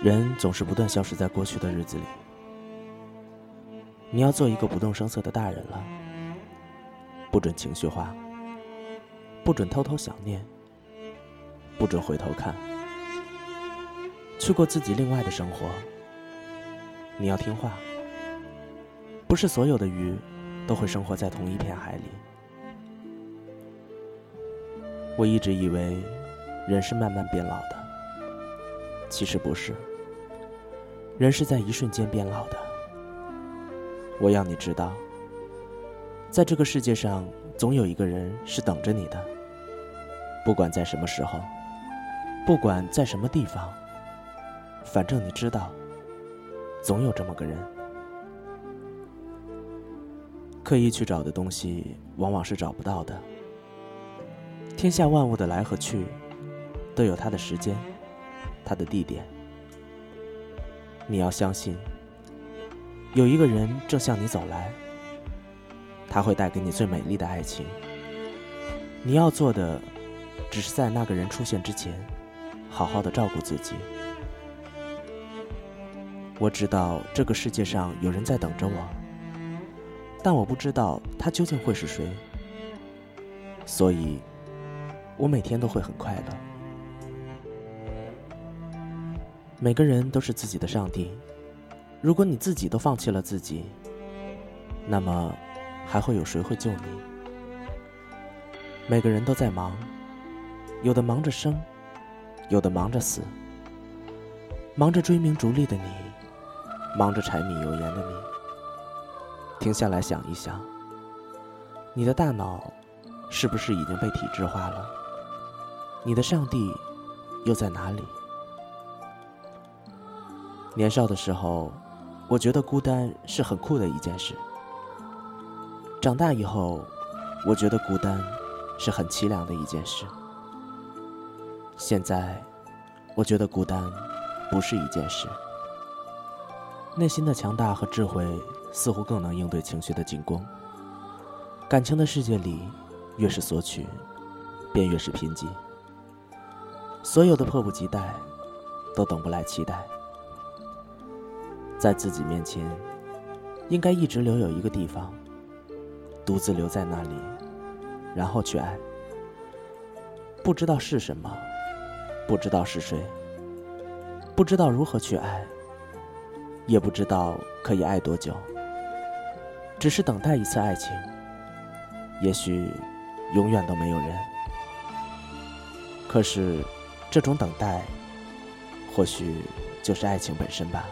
人总是不断消失在过去的日子里。你要做一个不动声色的大人了，不准情绪化，不准偷偷想念，不准回头看，去过自己另外的生活。你要听话，不是所有的鱼都会生活在同一片海里。我一直以为人是慢慢变老的，其实不是，人是在一瞬间变老的。我要你知道，在这个世界上，总有一个人是等着你的，不管在什么时候，不管在什么地方，反正你知道。总有这么个人，刻意去找的东西，往往是找不到的。天下万物的来和去，都有它的时间，它的地点。你要相信，有一个人正向你走来，他会带给你最美丽的爱情。你要做的，只是在那个人出现之前，好好的照顾自己。我知道这个世界上有人在等着我，但我不知道他究竟会是谁，所以，我每天都会很快乐。每个人都是自己的上帝，如果你自己都放弃了自己，那么，还会有谁会救你？每个人都在忙，有的忙着生，有的忙着死，忙着追名逐利的你。忙着柴米油盐的你，停下来想一想，你的大脑是不是已经被体制化了？你的上帝又在哪里？年少的时候，我觉得孤单是很酷的一件事。长大以后，我觉得孤单是很凄凉的一件事。现在，我觉得孤单不是一件事。内心的强大和智慧，似乎更能应对情绪的进攻。感情的世界里，越是索取，便越是贫瘠。所有的迫不及待，都等不来期待。在自己面前，应该一直留有一个地方，独自留在那里，然后去爱。不知道是什么，不知道是谁，不知道如何去爱。也不知道可以爱多久，只是等待一次爱情。也许永远都没有人。可是，这种等待，或许就是爱情本身吧。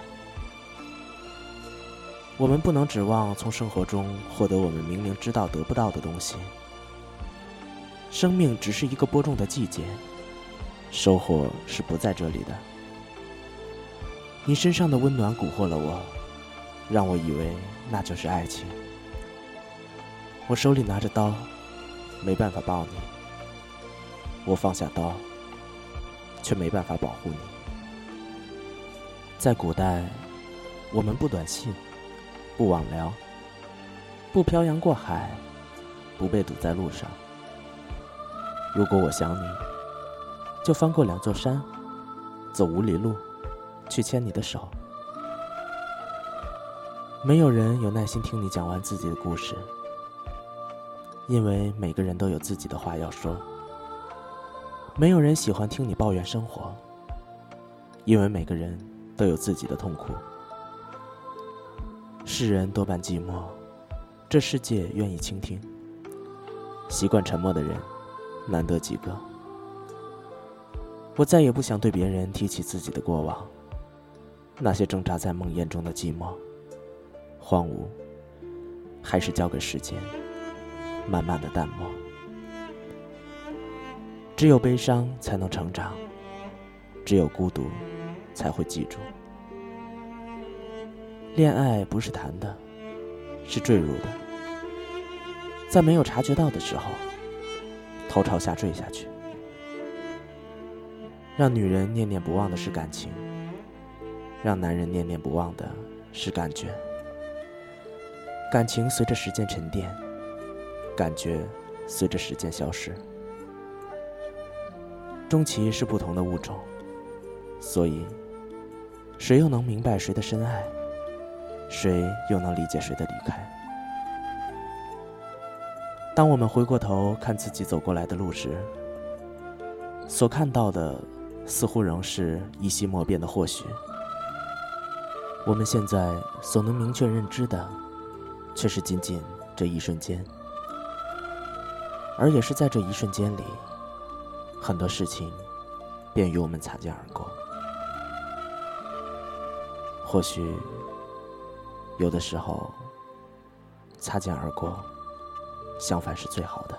我们不能指望从生活中获得我们明明知道得不到的东西。生命只是一个播种的季节，收获是不在这里的。你身上的温暖蛊惑了我，让我以为那就是爱情。我手里拿着刀，没办法抱你；我放下刀，却没办法保护你。在古代，我们不短信，不网聊，不漂洋过海，不被堵在路上。如果我想你，就翻过两座山，走五里路。去牵你的手，没有人有耐心听你讲完自己的故事，因为每个人都有自己的话要说。没有人喜欢听你抱怨生活，因为每个人都有自己的痛苦。世人多半寂寞，这世界愿意倾听。习惯沉默的人，难得几个。我再也不想对别人提起自己的过往。那些挣扎在梦魇中的寂寞、荒芜，还是交给时间，慢慢的淡漠。只有悲伤才能成长，只有孤独才会记住。恋爱不是谈的，是坠入的，在没有察觉到的时候，头朝下坠下去。让女人念念不忘的是感情。让男人念念不忘的是感觉，感情随着时间沉淀，感觉随着时间消失。终其是不同的物种，所以谁又能明白谁的深爱？谁又能理解谁的离开？当我们回过头看自己走过来的路时，所看到的似乎仍是一稀莫变的或许。我们现在所能明确认知的，却是仅仅这一瞬间，而也是在这一瞬间里，很多事情便与我们擦肩而过。或许，有的时候，擦肩而过，相反是最好的。